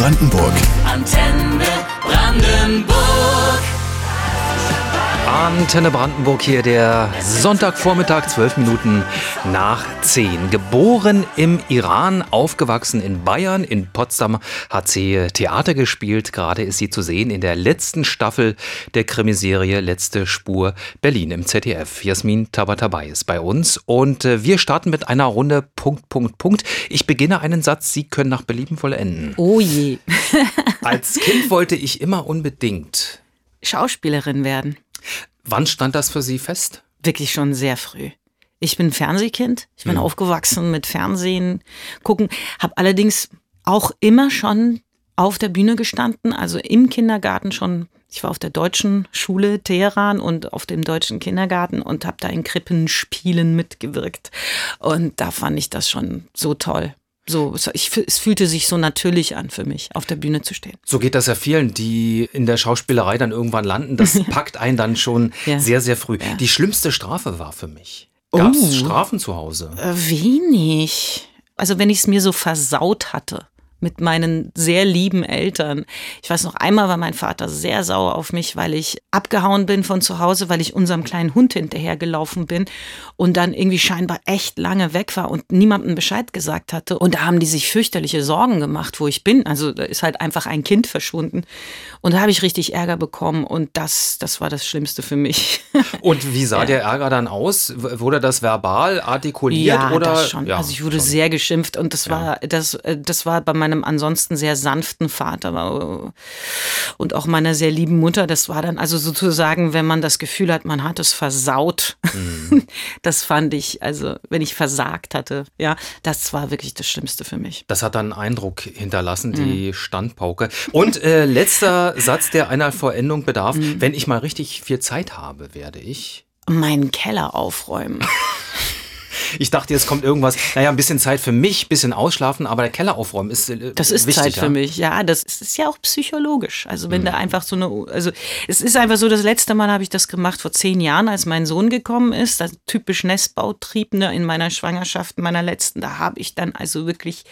Brandenburg. Antenne Brandenburg. Antenne Brandenburg hier, der Sonntagvormittag, 12 Minuten nach 10. Geboren im Iran, aufgewachsen in Bayern, in Potsdam hat sie Theater gespielt. Gerade ist sie zu sehen in der letzten Staffel der Krimiserie Letzte Spur Berlin im ZDF. Jasmin Tabatabai ist bei uns und äh, wir starten mit einer Runde Punkt, Punkt, Punkt. Ich beginne einen Satz, Sie können nach Belieben vollenden. Oh je. Als Kind wollte ich immer unbedingt Schauspielerin werden. Wann stand das für Sie fest? Wirklich schon sehr früh. Ich bin Fernsehkind. Ich bin Mhm. aufgewachsen mit Fernsehen, gucken. Habe allerdings auch immer schon auf der Bühne gestanden, also im Kindergarten schon. Ich war auf der deutschen Schule Teheran und auf dem deutschen Kindergarten und habe da in Krippenspielen mitgewirkt. Und da fand ich das schon so toll. So, es- ich, es fühlte sich so natürlich an für mich, auf der Bühne zu stehen. So geht das ja vielen, die in der Schauspielerei dann irgendwann landen. Das packt einen dann schon Ja. sehr, sehr früh. Ja. Die schlimmste Strafe war für mich. Gab es Oh. Strafen zu Hause? Äh, Wenig. Also wenn ich es mir so versaut hatte mit meinen sehr lieben Eltern. Ich weiß noch einmal war mein Vater sehr sauer auf mich, weil ich abgehauen bin von zu Hause, weil ich unserem kleinen Hund hinterhergelaufen bin und dann irgendwie scheinbar echt lange weg war und niemandem Bescheid gesagt hatte. Und da haben die sich fürchterliche Sorgen gemacht, wo ich bin. Also da ist halt einfach ein Kind verschwunden. Und da habe ich richtig Ärger bekommen und das, das war das Schlimmste für mich. Und wie sah der Ärger dann aus? Wurde das verbal artikuliert Ja, oder? das schon. Ja, also ich wurde schon. sehr geschimpft und das war das äh, das war bei meinem ansonsten sehr sanften Vater äh, und auch meiner sehr lieben Mutter. Das war dann also sozusagen, wenn man das Gefühl hat, man hat es versaut. Mhm. Das fand ich, also wenn ich versagt hatte, ja, das war wirklich das Schlimmste für mich. Das hat dann einen Eindruck hinterlassen, Mhm. die Standpauke. Und äh, letzter Satz, der einer Vollendung bedarf. Mhm. Wenn ich mal richtig viel Zeit habe, werde ich. Meinen Keller aufräumen. Ich dachte, jetzt kommt irgendwas, naja, ein bisschen Zeit für mich, ein bisschen ausschlafen, aber der Keller aufräumen ist äh, Das ist wichtig. Zeit für ja? mich. Ja, das ist ja auch psychologisch. Also wenn Mhm. da einfach so eine, also es ist einfach so, das letzte Mal habe ich das gemacht vor zehn Jahren, als mein Sohn gekommen ist. Das typisch Nestbautrieb ne, in meiner Schwangerschaft, meiner letzten. Da habe ich dann also wirklich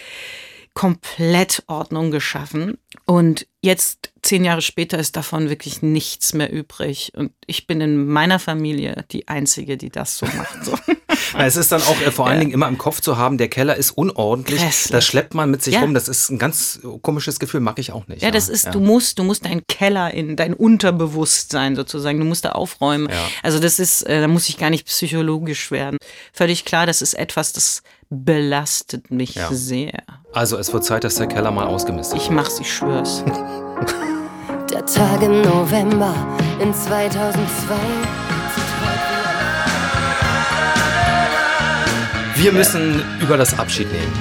komplett Ordnung geschaffen. Und jetzt, zehn Jahre später, ist davon wirklich nichts mehr übrig. Und ich bin in meiner Familie die Einzige, die das so macht. So. Es ist dann auch äh, vor allen Dingen immer im Kopf zu haben, der Keller ist unordentlich. Grässlich. Das schleppt man mit sich Ja. rum. Das ist ein ganz komisches Gefühl, mag ich auch nicht. Ja, das ist, du musst, du musst deinen Keller in dein Unterbewusstsein sozusagen, du musst da aufräumen. Ja. Also das ist, äh, da muss ich gar nicht psychologisch werden. Völlig klar, das ist etwas, das belastet mich Ja. sehr. Also es wird Zeit, dass der Keller mal ausgemistet Ich mach's, ich schwör's. Der Tag im November in 2002. Wir müssen über das Abschiednehmen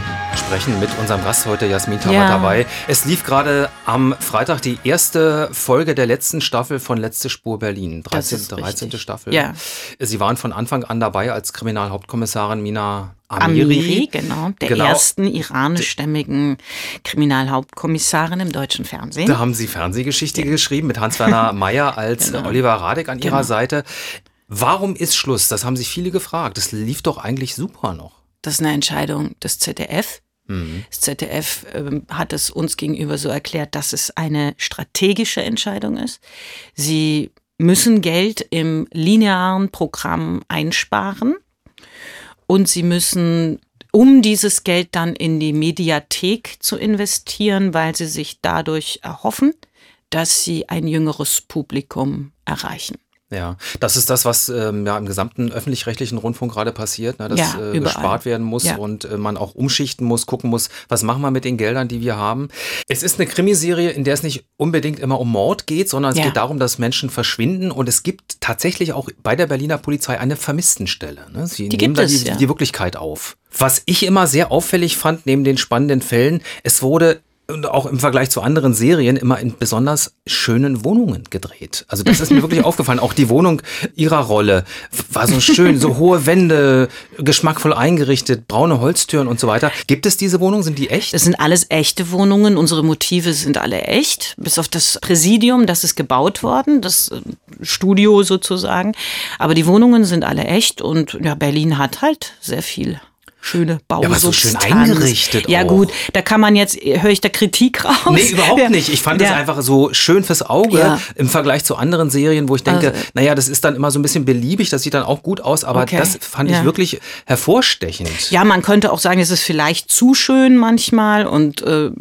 sprechen mit unserem Gast heute, Jasmin Tabat Ja. dabei. Es lief gerade am Freitag die erste Folge der letzten Staffel von Letzte Spur Berlin. 13. Das ist 13. richtig. Staffel. Ja. Sie waren von Anfang an dabei als Kriminalhauptkommissarin Mina Amiri. Amiri, genau, der Genau. ersten iranischstämmigen Kriminalhauptkommissarin im deutschen Fernsehen. Da haben Sie Fernsehgeschichte geschrieben mit Hans-Werner Meyer als Genau. Oliver Radek an Ihrer Genau. Seite. Warum ist Schluss? Das haben sich viele gefragt. Das lief doch eigentlich super noch. Das ist eine Entscheidung des ZDF. Das ZDF ähm, hat es uns gegenüber so erklärt, dass es eine strategische Entscheidung ist. Sie müssen Geld im linearen Programm einsparen und sie müssen, um dieses Geld dann in die Mediathek zu investieren, weil sie sich dadurch erhoffen, dass sie ein jüngeres Publikum erreichen. Ja, das ist das, was ähm, ja im gesamten öffentlich-rechtlichen Rundfunk gerade passiert, ne, dass Ja, äh, gespart werden muss Ja. und äh, man auch umschichten muss, gucken muss, was machen wir mit den Geldern, die wir haben. Es ist eine Krimiserie, in der es nicht unbedingt immer um Mord geht, sondern es Ja. geht darum, dass Menschen verschwinden und es gibt tatsächlich auch bei der Berliner Polizei eine Vermisstenstelle. Ne? Sie Die nehmen da die, die Wirklichkeit auf. Was ich immer sehr auffällig fand, neben den spannenden Fällen, es wurde und auch im Vergleich zu anderen Serien immer in besonders schönen Wohnungen gedreht. Also das ist mir wirklich aufgefallen. Auch die Wohnung ihrer Rolle war so schön, so hohe Wände, geschmackvoll eingerichtet, braune Holztüren und so weiter. Gibt es diese Wohnungen? Sind die echt? Das sind alles echte Wohnungen. Unsere Motive sind alle echt. Bis auf das Präsidium, das ist gebaut worden, das äh, Studio sozusagen. Aber die Wohnungen sind alle echt und ja, Berlin hat halt sehr viel. Schöne aber so schön Bausubstanz. eingerichtet Ja auch. gut, da kann man jetzt, höre ich da Kritik raus? Nee, überhaupt Ja. nicht. Ich fand es Ja. einfach so schön fürs Auge Ja. im Vergleich zu anderen Serien, wo ich denke, Also- naja, das ist dann immer so ein bisschen beliebig, das sieht dann auch gut aus, aber Okay. das fand ich Ja. wirklich hervorstechend. Ja, man könnte auch sagen, es ist vielleicht zu schön manchmal und äh,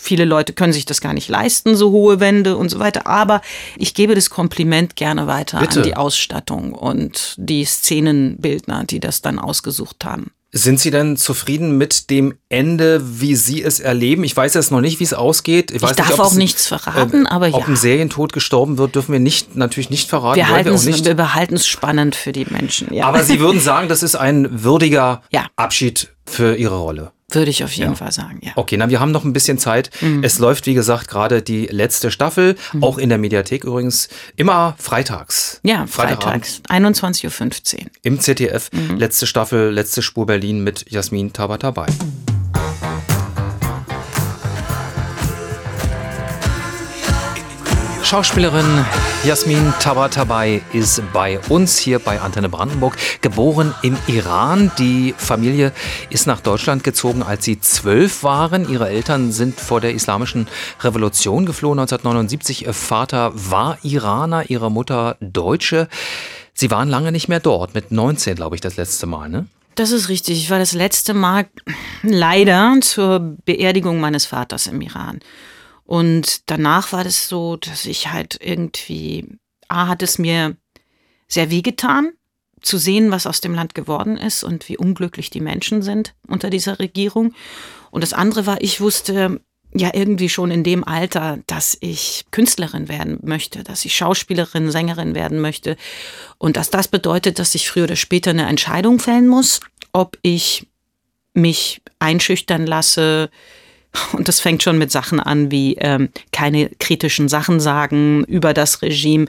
viele Leute können sich das gar nicht leisten, so hohe Wände und so weiter. Aber ich gebe das Kompliment gerne weiter Bitte. an die Ausstattung und die Szenenbildner, die das dann ausgesucht haben. Sind Sie denn zufrieden mit dem Ende, wie Sie es erleben? Ich weiß jetzt noch nicht, wie es ausgeht. Ich, weiß darf nicht, ob auch es, nichts verraten, aber Ob ja. ein Serientod gestorben wird, dürfen wir nicht, natürlich nicht verraten. Wir, halten es, nicht. wir behalten es spannend für die Menschen. Ja. Aber Sie würden sagen, das ist ein würdiger Ja. Abschied für Ihre Rolle. Würde ich auf jeden Fall sagen, ja. Okay, na, wir haben noch ein bisschen Zeit. Mhm. Es läuft, wie gesagt, gerade die letzte Staffel, auch in der Mediathek übrigens, immer freitags. Ja, freitags, 21.15 Uhr. Im ZDF. Mhm. Letzte Staffel, letzte Spur Berlin mit Jasmin Tabatabai. Schauspielerin Jasmin Tabatabai ist bei uns hier bei Antenne Brandenburg, geboren im Iran. Die Familie ist nach Deutschland gezogen, als sie zwölf waren. Ihre Eltern sind vor der islamischen Revolution geflohen 1979. Ihr Vater war Iraner, ihre Mutter Deutsche. Sie waren lange nicht mehr dort, mit 19, glaube ich, das letzte Mal, ne? Das ist richtig. Ich war das letzte Mal leider zur Beerdigung meines Vaters im Iran. Und danach war das so, dass ich halt irgendwie, A, hat es mir sehr wehgetan, zu sehen, was aus dem Land geworden ist und wie unglücklich die Menschen sind unter dieser Regierung. Und das andere war, ich wusste ja irgendwie schon in dem Alter, dass ich Künstlerin werden möchte, dass ich Schauspielerin, Sängerin werden möchte. Und dass das bedeutet, dass ich früher oder später eine Entscheidung fällen muss, ob ich mich einschüchtern lasse, und das fängt schon mit Sachen an wie ähm, keine kritischen Sachen sagen über das Regime,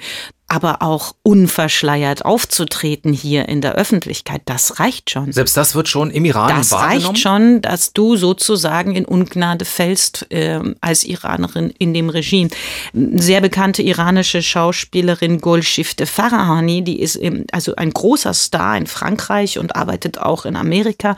aber auch unverschleiert aufzutreten hier in der Öffentlichkeit. Das reicht schon. Selbst das wird schon im Iran Das wahrgenommen. reicht schon, dass du sozusagen in Ungnade fällst ähm, als Iranerin in dem Regime. Sehr bekannte iranische Schauspielerin Golshifte Farahani, die ist also ein großer Star in Frankreich und arbeitet auch in Amerika.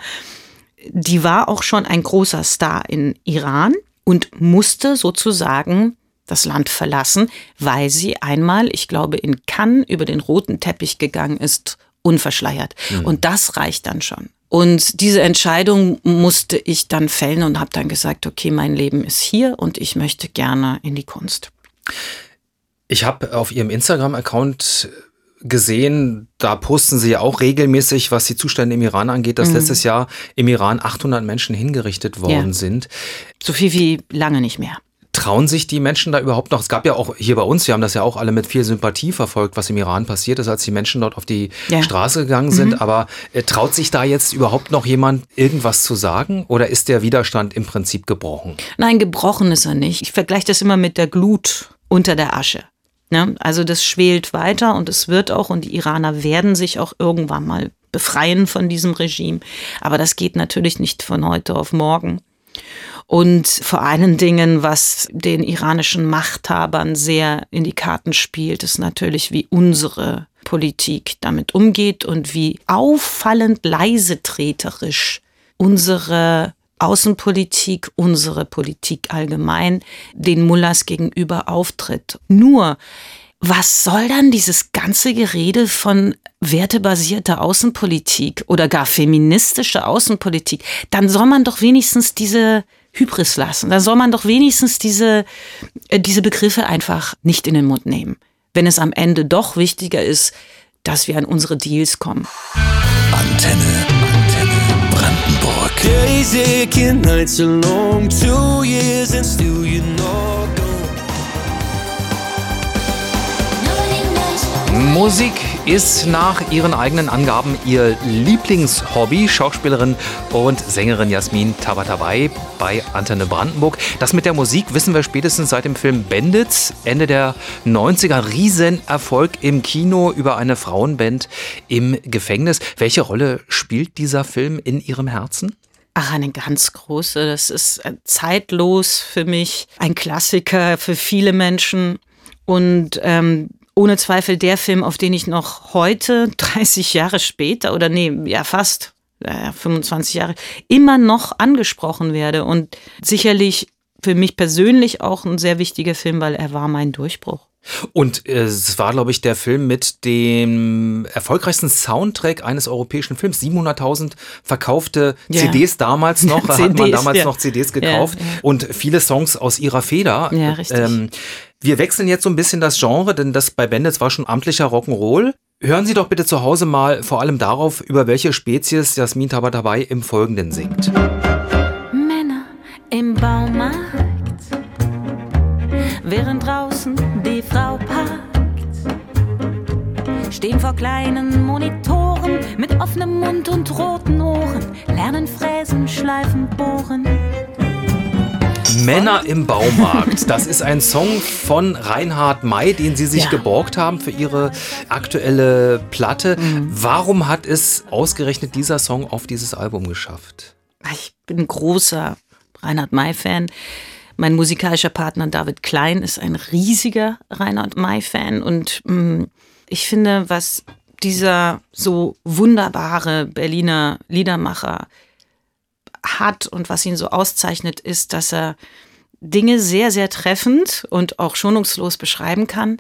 Die war auch schon ein großer Star in Iran und musste sozusagen das Land verlassen, weil sie einmal, ich glaube, in Cannes über den roten Teppich gegangen ist, unverschleiert. Und das reicht dann schon. Und diese Entscheidung musste ich dann fällen und habe dann gesagt, okay, mein Leben ist hier und ich möchte gerne in die Kunst. Ich habe auf Ihrem Instagram-Account gesehen, da posten Sie ja auch regelmäßig, was die Zustände im Iran angeht, dass letztes Jahr im Iran 800 Menschen hingerichtet worden Mhm. Ja. sind. So viel wie lange nicht mehr. Trauen sich die Menschen da überhaupt noch? Es gab ja auch hier bei uns, wir haben das ja auch alle mit viel Sympathie verfolgt, was im Iran passiert ist, als die Menschen dort auf die Ja. Mhm. Straße gegangen sind. Aber äh, traut sich da jetzt überhaupt noch jemand irgendwas zu sagen? Oder ist der Widerstand im Prinzip gebrochen? Nein, gebrochen ist er nicht. Ich vergleiche das immer mit der Glut unter der Asche. Ne? Also das schwelt weiter und es wird auch und die Iraner werden sich auch irgendwann mal befreien von diesem Regime. Aber das geht natürlich nicht von heute auf morgen. Und vor allen Dingen, was den iranischen Machthabern sehr in die Karten spielt, ist natürlich, wie unsere Politik damit umgeht und wie auffallend leisetreterisch unsere Außenpolitik, unsere Politik allgemein den Mullahs gegenüber auftritt. Nur, was soll dann dieses ganze Gerede von wertebasierter Außenpolitik oder gar feministischer Außenpolitik? Dann soll man doch wenigstens diese Hybris lassen. Dann soll man doch wenigstens diese, äh, diese Begriffe einfach nicht in den Mund nehmen. Wenn es am Ende doch wichtiger ist, dass wir an unsere Deals kommen. Antenne Brandenburg. Days aching, nights are long, two years and still you're not gone. Musik ist nach ihren eigenen Angaben ihr Lieblingshobby. Schauspielerin und Sängerin Jasmin Tabatabai bei Antenne Brandenburg. Das mit der Musik wissen wir spätestens seit dem Film Bandits, Ende der 90er. Riesenerfolg im Kino über eine Frauenband im Gefängnis. Welche Rolle spielt dieser Film in Ihrem Herzen? Ach, eine ganz große. Das ist äh, zeitlos für mich, ein Klassiker für viele Menschen und ähm, ohne Zweifel der Film, auf den ich noch heute, 30 Jahre später oder nee, ja fast äh, 25 Jahre, immer noch angesprochen werde. Und sicherlich für mich persönlich auch ein sehr wichtiger Film, weil er war mein Durchbruch. Und äh, es war, glaube ich, der Film mit dem erfolgreichsten Soundtrack eines europäischen Films. 700.000 verkaufte Ja. CDs damals noch. Da hat man CDs, damals ja. noch CDs gekauft. Ja, ja. Und viele Songs aus ihrer Feder. Ähm, Ja, richtig. Wir wechseln jetzt so ein bisschen das Genre, denn das bei Bandits war schon amtlicher Rock'n'Roll. Hören Sie doch bitte zu Hause mal vor allem darauf, über welche Spezies Jasmin Tabatabai im Folgenden singt. Männer im Baumarkt, während draußen die Frau parkt, stehen vor kleinen Monitoren mit offenem Mund und roten Ohren, lernen fräsen, schleifen, bohren. Männer im Baumarkt. Das ist ein Song von Reinhard May, den Sie sich Ja. geborgt haben für Ihre aktuelle Platte. Mhm. Warum hat es ausgerechnet dieser Song auf dieses Album geschafft? Ich bin ein großer Reinhard May-Fan. Mein musikalischer Partner David Klein ist ein riesiger Reinhard May-Fan. Und mh, ich finde, was dieser so wunderbare Berliner Liedermacher hat und was ihn so auszeichnet, ist, dass er Dinge sehr, sehr treffend und auch schonungslos beschreiben kann,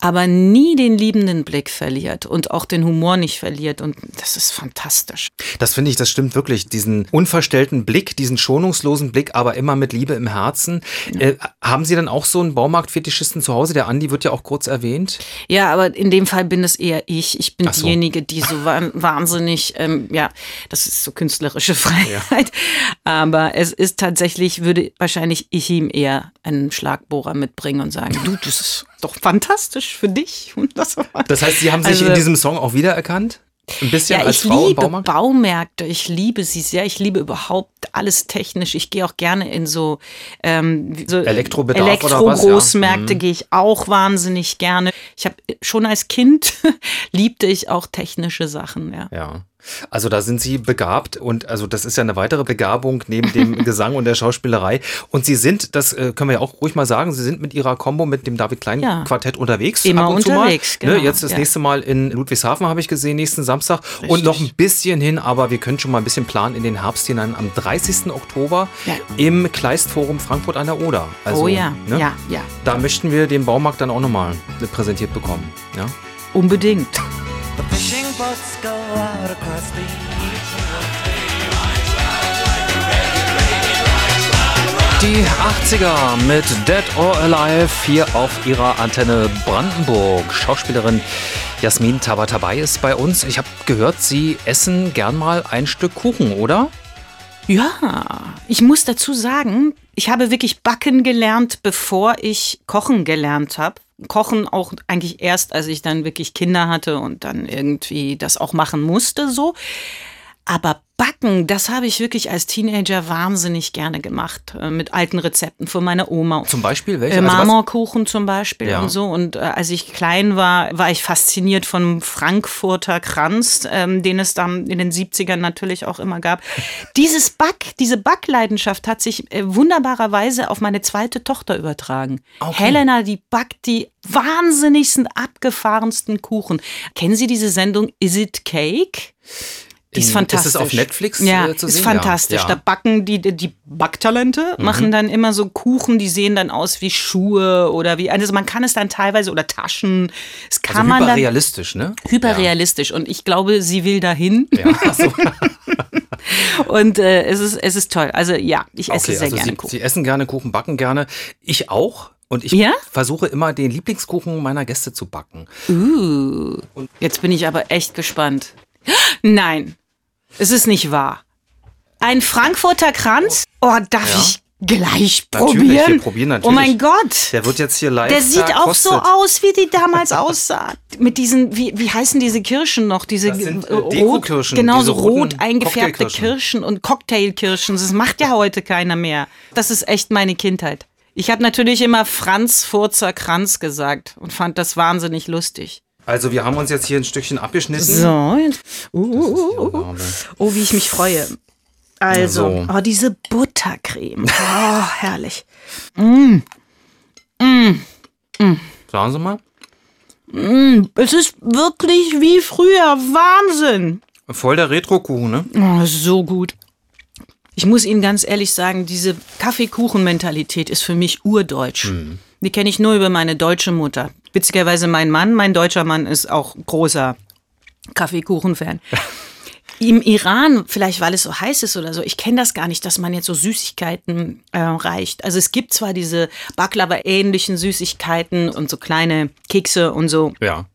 aber nie den liebenden Blick verliert und auch den Humor nicht verliert. Und das ist fantastisch. Das finde ich, das stimmt wirklich. Diesen unverstellten Blick, diesen schonungslosen Blick, aber immer mit Liebe im Herzen. Äh, haben Sie dann auch so einen Baumarktfetischisten zu Hause? Der Andi wird ja auch kurz erwähnt. Ja, aber in dem Fall bin es eher ich. Ich bin so. diejenige, die so wa- wahnsinnig, ähm, ja, das ist so künstlerische Freiheit. Aber es ist tatsächlich, würde wahrscheinlich ich ihm eher einen Schlagbohrer mitbringen und sagen, du, das ist doch fantastisch für dich. Und das, Das heißt, Sie haben sich Also- in diesem Song auch wiedererkannt? Ein bisschen ja, als ich Frau liebe Baumarkt? Baumärkte, ich liebe sie sehr, ich liebe überhaupt alles technisch. Ich gehe auch gerne in so, ähm, so Elektrobedarf oder was, ja. Elektro-Großmärkte Mhm. gehe ich auch wahnsinnig gerne. Ich habe schon als Kind liebte ich auch technische Sachen, ja. Ja. Also da sind Sie begabt und also das ist ja eine weitere Begabung neben dem Gesang und der Schauspielerei. Und Sie sind, das äh, können wir ja auch ruhig mal sagen, Sie sind mit Ihrer Combo mit dem David Klein Ja. Quartett unterwegs. Immer ab und unterwegs, zu mal. Ne, genau, jetzt das ja. nächste Mal in Ludwigshafen habe ich gesehen, nächsten Samstag. Und Richtig. noch ein bisschen hin, aber wir können schon mal ein bisschen planen in den Herbst hinein am 30. Oktober Ja. im Kleistforum Frankfurt an der Oder. Also, oh ja, ne, ja, ja, Da möchten wir den Baumarkt dann auch nochmal präsentiert bekommen. Ja? unbedingt. Boats go out across the Die 80er mit Dead or Alive hier auf ihrer Antenne Brandenburg. Schauspielerin Jasmin Tabatabai ist bei uns. Ich habe gehört, Sie essen gern mal ein Stück Kuchen, oder? Ja, ich muss dazu sagen, ich habe wirklich backen gelernt, bevor ich kochen gelernt habe. Kochen auch eigentlich erst, als ich dann wirklich Kinder hatte und dann irgendwie das auch machen musste, so. Aber backen, das habe ich wirklich als Teenager wahnsinnig gerne gemacht. Äh, mit alten Rezepten von meiner Oma. Zum Beispiel welche? Äh, Also Marmorkuchen zum Beispiel Ja. und so. Und äh, als ich klein war, war ich fasziniert vom Frankfurter Kranz, ähm, den es dann in den 70ern natürlich auch immer gab. Dieses Back, diese Backleidenschaft hat sich äh, wunderbarerweise auf meine zweite Tochter übertragen. Okay. Helena, die backt die wahnsinnigsten, abgefahrensten Kuchen. Kennen Sie diese Sendung Is It Cake? Die ist fantastisch. ist es auf Netflix, Ja, äh, zu ist sehen? fantastisch. Ja, ja. Da backen die, die Backtalente, machen dann immer so Kuchen, die sehen dann aus wie Schuhe oder wie, also man kann es dann teilweise, oder Taschen, es kann Also man dann hyperrealistisch, ne? hyperrealistisch und ich glaube, sie will dahin Ja, ja so. und äh, es, ist, es ist toll. Also ja, ich esse Okay, sehr also gerne Sie, Kuchen. Sie essen gerne Kuchen, backen gerne. Ich auch. Und ich Ja? versuche immer, den Lieblingskuchen meiner Gäste zu backen. Uh, jetzt bin ich aber echt gespannt. Nein, es ist nicht wahr. Ein Frankfurter Kranz? Oh, darf Ja. ich gleich Natürlich, probieren? wir probieren natürlich. Oh mein Gott. Der wird jetzt hier live Der sieht auch so verkostet. aus, wie die damals aussah. Mit diesen, wie, wie heißen diese Kirschen noch? Diese Das sind, äh, rot, genau so rot eingefärbte. Kirschen und Cocktailkirschen. Das macht ja heute keiner mehr. Das ist echt meine Kindheit. Ich habe natürlich immer Franz Furzer Kranz gesagt und fand das wahnsinnig lustig. Also wir haben uns jetzt hier ein Stückchen abgeschnitten. So, jetzt. Uh, uh, uh, uh. Unglaublich. Oh, wie ich mich freue. Also, So. oh, diese Buttercreme. Oh, herrlich. Sagen Sie mal. Es ist wirklich wie früher. Wahnsinn. Voll der Retro-Kuchen, ne? Oh, so gut. Ich muss Ihnen ganz ehrlich sagen, diese Kaffeekuchen-Mentalität ist für mich urdeutsch. Die kenne ich nur über meine deutsche Mutter. Witzigerweise mein Mann, mein deutscher Mann ist auch großer Kaffeekuchen-Fan. Im Iran, vielleicht weil es so heiß ist oder so, ich kenne das gar nicht, dass man jetzt so Süßigkeiten äh, reicht. Also es gibt zwar diese Baklava-ähnlichen Süßigkeiten und so kleine Kekse und so, Ja.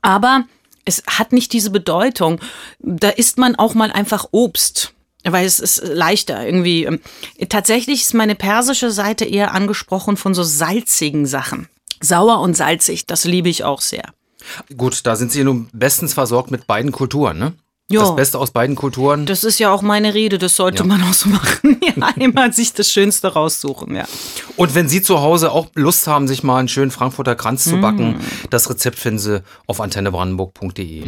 aber es hat nicht diese Bedeutung. Da isst man auch mal einfach Obst. Weil es ist leichter irgendwie. Ähm, Tatsächlich ist meine persische Seite eher angesprochen von so salzigen Sachen. Sauer und salzig, das liebe ich auch sehr. Gut, da sind Sie nun bestens versorgt mit beiden Kulturen, ne? Ja. Das Beste aus beiden Kulturen. Das ist ja auch meine Rede, das sollte Ja. man auch so machen. Ja, immer sich das Schönste raussuchen, ja. Und wenn Sie zu Hause auch Lust haben, sich mal einen schönen Frankfurter Kranz zu backen, das Rezept finden Sie auf antennebrandenburg.de.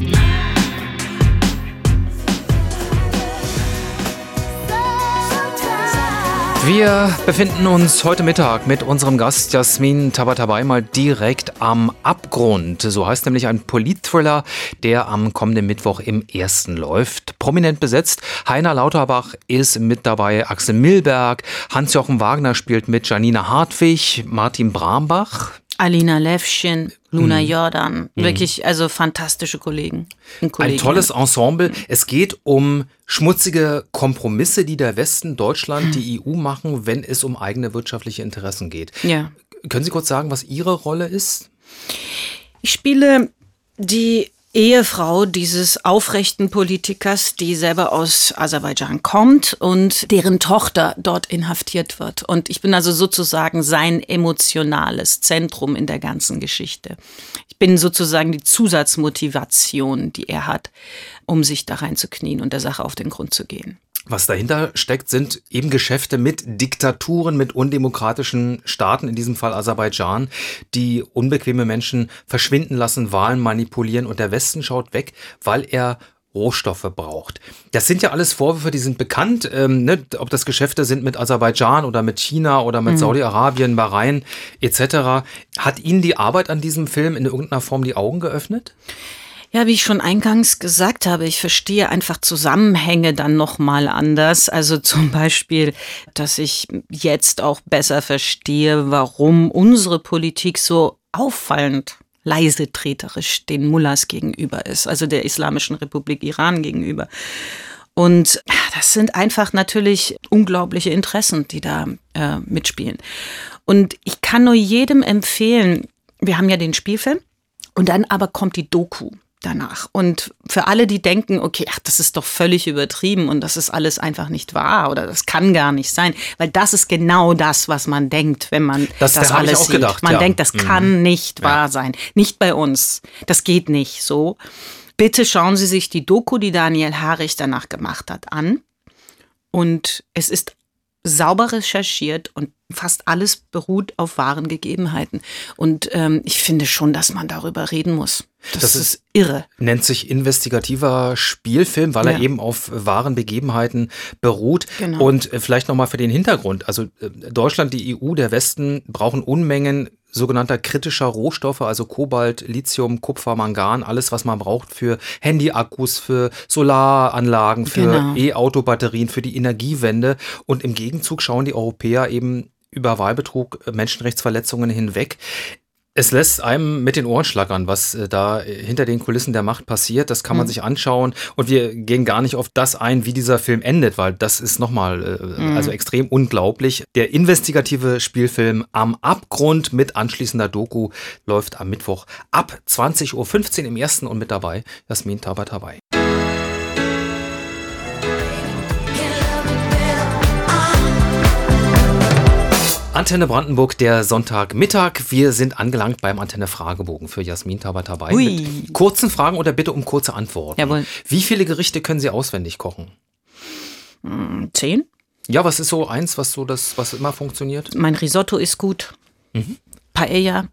Wir befinden uns heute Mittag mit unserem Gast Jasmin Tabatabai mal direkt am Abgrund. So heißt nämlich ein Politthriller, der am kommenden Mittwoch im ersten läuft. Prominent besetzt. Heiner Lauterbach ist mit dabei, Axel Milberg, Hans-Jochen Wagner spielt mit, Janina Hartwig, Martin Brambach. Alina Levschin, Luna Mhm. Jordan, wirklich, also fantastische Kollegen. Ein tolles Ensemble. Es geht um schmutzige Kompromisse, die der Westen, Deutschland, die EU machen, wenn es um eigene wirtschaftliche Interessen geht. Ja. Können Sie kurz sagen, was Ihre Rolle ist? Ich spiele die Ehefrau dieses aufrechten Politikers, die selber aus Aserbaidschan kommt und deren Tochter dort inhaftiert wird. Und ich bin also sozusagen sein emotionales Zentrum in der ganzen Geschichte. Ich bin sozusagen die Zusatzmotivation, die er hat, um sich da reinzuknien und der Sache auf den Grund zu gehen. Was dahinter steckt, sind eben Geschäfte mit Diktaturen, mit undemokratischen Staaten, in diesem Fall Aserbaidschan, die unbequeme Menschen verschwinden lassen, Wahlen manipulieren und der Westen schaut weg, weil er Rohstoffe braucht. Das sind ja alles Vorwürfe, die sind bekannt, ähm, ne? ob das Geschäfte sind mit Aserbaidschan oder mit China oder mit Saudi-Arabien, Bahrain etc. Hat Ihnen die Arbeit an diesem Film in irgendeiner Form die Augen geöffnet? Ja, wie ich schon eingangs gesagt habe, ich verstehe einfach Zusammenhänge dann nochmal anders. Also zum Beispiel, dass ich jetzt auch besser verstehe, warum unsere Politik so auffallend leisetreterisch den Mullahs gegenüber ist, also der Islamischen Republik Iran gegenüber. Und das sind einfach natürlich unglaubliche Interessen, die da äh, mitspielen. Und ich kann nur jedem empfehlen, wir haben ja den Spielfilm und dann aber kommt die Doku danach. Und für alle, die denken, okay, ach, das ist doch völlig übertrieben und das ist alles einfach nicht wahr oder das kann gar nicht sein, weil das ist genau das, was man denkt, wenn man Das- das, alles sieht. gedacht, man ja. denkt, das Mhm. kann nicht Ja. wahr sein. Nicht bei uns. Das geht nicht so. Bitte schauen Sie sich die Doku, die Daniel Harich danach gemacht hat, an. Und es ist sauber recherchiert und fast alles beruht auf wahren Gegebenheiten. Und ähm, ich finde schon, dass man darüber reden muss. Das, Das ist, ist- irre. nennt sich investigativer Spielfilm, weil er Ja. eben auf wahren Begebenheiten beruht. Genau. Und äh, vielleicht nochmal für den Hintergrund. Also äh, Deutschland, die EU, der Westen brauchen Unmengen sogenannter kritischer Rohstoffe, also Kobalt, Lithium, Kupfer, Mangan, alles, was man braucht für Handyakkus, für Solaranlagen, für Genau. E-Auto-Batterien, für die Energiewende. Und im Gegenzug schauen die Europäer eben über Wahlbetrug, Menschenrechtsverletzungen hinweg. Es lässt einem mit den Ohren schlackern, was äh, da äh, hinter den Kulissen der Macht passiert. Das kann man sich anschauen. Und wir gehen gar nicht auf das ein, wie dieser Film endet, weil das ist nochmal äh, also extrem unglaublich. Der investigative Spielfilm Am Abgrund mit anschließender Doku läuft am Mittwoch ab 20.15 Uhr im ersten und mit dabei Jasmin Tabatabai. Antenne Brandenburg, der Sonntagmittag. Wir sind angelangt beim Antenne-Fragebogen für Jasmin Tabatabai. Hui. Mit kurzen Fragen oder bitte um kurze Antworten. Jawohl. Wie viele Gerichte können Sie auswendig kochen? Zehn? Ja, was ist so eins, was so das, was immer funktioniert? Mein Risotto ist gut. Paella,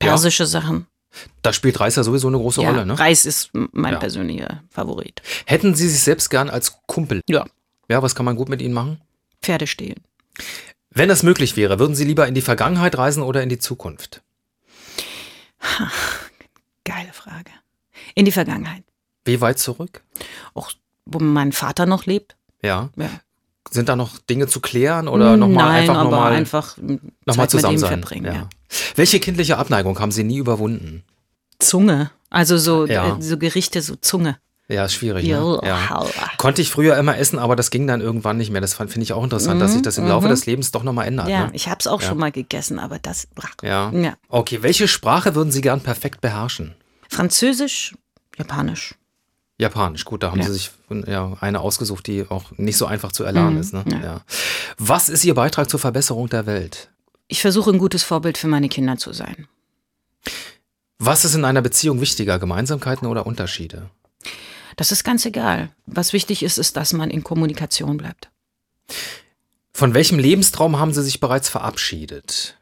persische Sachen. Da spielt Reis ja sowieso eine große Ja, Rolle, ne? Reis ist mein Ja. persönlicher Favorit. Hätten Sie sich selbst gern als Kumpel? Ja, Ja, was kann man gut mit Ihnen machen? Pferde stehlen. Wenn das möglich wäre, würden Sie lieber in die Vergangenheit reisen oder in die Zukunft? Geile Frage. In die Vergangenheit. Wie weit zurück? Auch wo mein Vater noch lebt. Ja. Ja. Sind da noch Dinge zu klären oder nochmal Nein, einfach aber nochmal einfach noch zusammen sein? verbringen. Ja. Welche kindliche Abneigung haben Sie nie überwunden? Zunge. Also so, Ja. äh, so Gerichte, so Zunge. Ja, ist schwierig. Ne? Ja. Konnte ich früher immer essen, aber das ging dann irgendwann nicht mehr. Das finde ich auch interessant, dass sich das im Laufe des Lebens doch nochmal ändert. Mhm, Ja, Ne? ich habe es auch Ja. schon mal gegessen, aber das. Ja. Ja. Okay, welche Sprache würden Sie gern perfekt beherrschen? Französisch, Japanisch. Japanisch, gut, da haben Ja. Sie sich ja, eine ausgesucht, die auch nicht so einfach zu erlernen Mhm, ist. Ne? ja. Ja. Was ist Ihr Beitrag zur Verbesserung der Welt? Ich versuche ein gutes Vorbild für meine Kinder zu sein. Was ist in einer Beziehung wichtiger, Gemeinsamkeiten oder Unterschiede? Das ist ganz egal. Was wichtig ist, ist, dass man in Kommunikation bleibt. Von welchem Lebenstraum haben Sie sich bereits verabschiedet?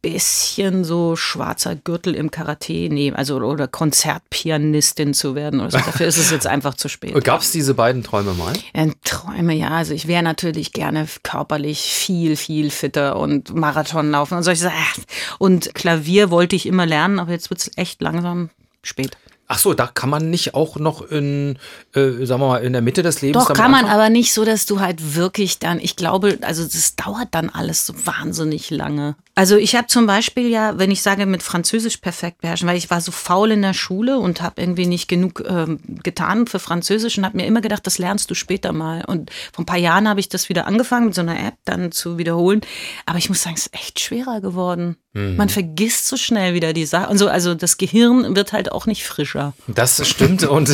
Bisschen so schwarzer Gürtel im Karate nehmen, also oder Konzertpianistin zu werden oder so. Dafür ist es jetzt einfach zu spät. Gab es diese beiden Träume mal? Äh, Träume, ja. Also ich wäre natürlich gerne körperlich viel, viel fitter und Marathon laufen und solche Sachen. Und Klavier wollte ich immer lernen, aber jetzt wird es echt langsam spät. Ach so, da kann man nicht auch noch in, äh, sagen wir mal, in der Mitte des Lebens. Doch, kann man, aber nicht so, dass du halt wirklich dann, ich glaube, also das dauert dann alles so wahnsinnig lange. Also ich habe zum Beispiel ja, wenn ich sage, mit Französisch perfekt beherrschen, weil ich war so faul in der Schule und habe irgendwie nicht genug ähm, getan für Französisch und habe mir immer gedacht, das lernst du später mal. Und vor ein paar Jahren habe ich das wieder angefangen, mit so einer App dann zu wiederholen. Aber ich muss sagen, es ist echt schwerer geworden. Man vergisst so schnell wieder die Sache. Und so, also das Gehirn wird halt auch nicht frischer. Das stimmt und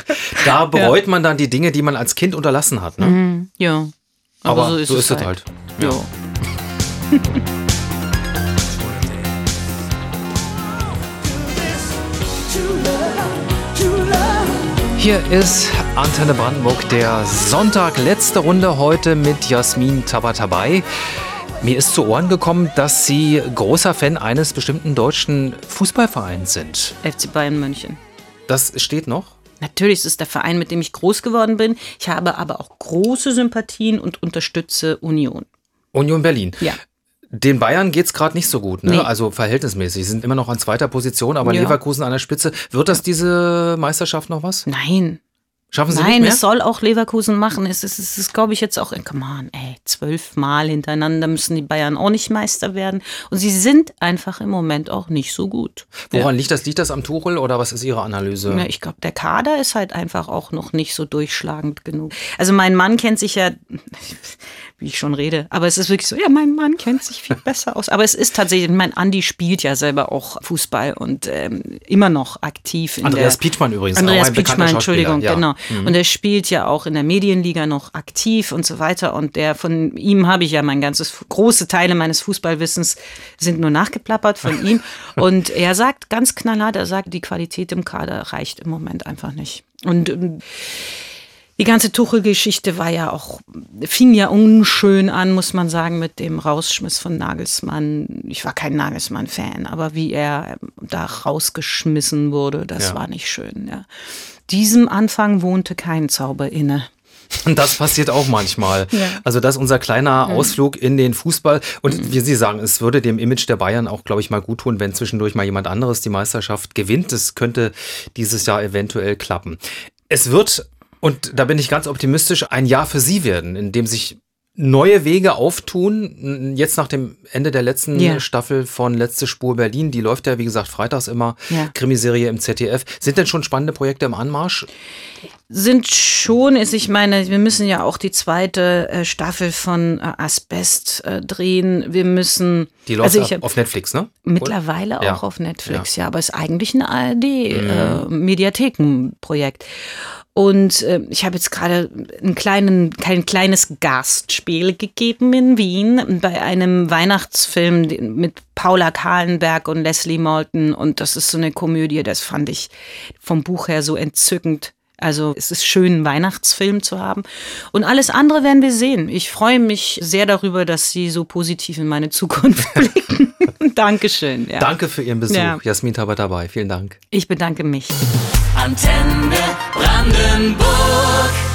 da bereut man dann die Dinge, die man als Kind unterlassen hat. Ne? Ja. Aber, so so es ist es halt. Ja. Hier ist Antenne Brandenburg, der Sonntag, letzte Runde heute mit Jasmin Tabatabai. Mir ist zu Ohren gekommen, dass Sie großer Fan eines bestimmten deutschen Fußballvereins sind. FC Bayern München. Das steht noch? Natürlich ist es der Verein, mit dem ich groß geworden bin. Ich habe aber auch große Sympathien und unterstütze Union. Union Berlin. Ja. Den Bayern geht's gerade nicht so gut, ne? Nee. Also verhältnismäßig. Sie sind immer noch an zweiter Position, aber Ja. Leverkusen an der Spitze. Wird das diese Meisterschaft noch was? Nein. Schaffen Sie Nein, nicht mehr? es soll auch Leverkusen machen. Es ist, es ist glaube ich, jetzt auch, come on, ey, zwölfmal hintereinander müssen die Bayern auch nicht Meister werden. Und sie sind einfach im Moment auch nicht so gut. Woran liegt das? Liegt das am Tuchel oder was ist Ihre Analyse? Ja, ich glaube, der Kader ist halt einfach auch noch nicht so durchschlagend genug. Also mein Mann kennt sich ja, wie ich schon rede, aber es ist wirklich so, ja, mein Mann kennt sich viel besser aus. Aber es ist tatsächlich, mein Andi spielt ja selber auch Fußball und ähm, immer noch aktiv. In Andreas der, Pietschmann übrigens. Andreas auch ein Pietschmann, Entschuldigung, ja. genau. Und er spielt ja auch in der Medienliga noch aktiv und so weiter. Und der von ihm habe ich ja mein ganzes, große Teile meines Fußballwissens sind nur nachgeplappert von ihm. Und er sagt ganz knallhart, er sagt, die Qualität im Kader reicht im Moment einfach nicht. Und ähm, die ganze Tuchel-Geschichte war ja auch, fing ja unschön an, muss man sagen, mit dem Rausschmiss von Nagelsmann. Ich war kein Nagelsmann-Fan, aber wie er ähm, da rausgeschmissen wurde, das Ja. war nicht schön. Ja. Diesem Anfang wohnte kein Zauber inne. Und das passiert auch manchmal. Ja. Also das ist unser kleiner Ausflug in den Fußball. Und wie Sie sagen, es würde dem Image der Bayern auch, glaube ich, mal gut tun, wenn zwischendurch mal jemand anderes die Meisterschaft gewinnt. Das könnte dieses Jahr eventuell klappen. Es wird, und da bin ich ganz optimistisch, ein Jahr für Sie werden, in dem sich neue Wege auftun. Jetzt nach dem Ende der letzten Ja. Staffel von Letzte Spur Berlin, die läuft ja, wie gesagt, freitags immer, Ja. Krimiserie im ZDF. Sind denn schon spannende Projekte im Anmarsch? Sind schon, ist, ich meine, wir müssen ja auch die zweite äh, Staffel von äh, Asbest äh, drehen. Wir müssen. Die läuft also ich ja auf Netflix, ne? Mittlerweile Ja. auch auf Netflix, ja, aber ist eigentlich ein ARD-Mediathekenprojekt. Und äh, ich habe jetzt gerade ein, kleinen, kein kleines Gastspiel gegeben in Wien bei einem Weihnachtsfilm mit Paula Kahlenberg und Leslie Malton. Und das ist so eine Komödie, das fand ich vom Buch her so entzückend. Also es ist schön, einen Weihnachtsfilm zu haben. Und alles andere werden wir sehen. Ich freue mich sehr darüber, dass Sie so positiv in meine Zukunft blicken. Dankeschön. Ja. Danke für Ihren Besuch. Ja. Jasmin dabei. Vielen Dank. Ich bedanke mich. Antenne Brandenburg.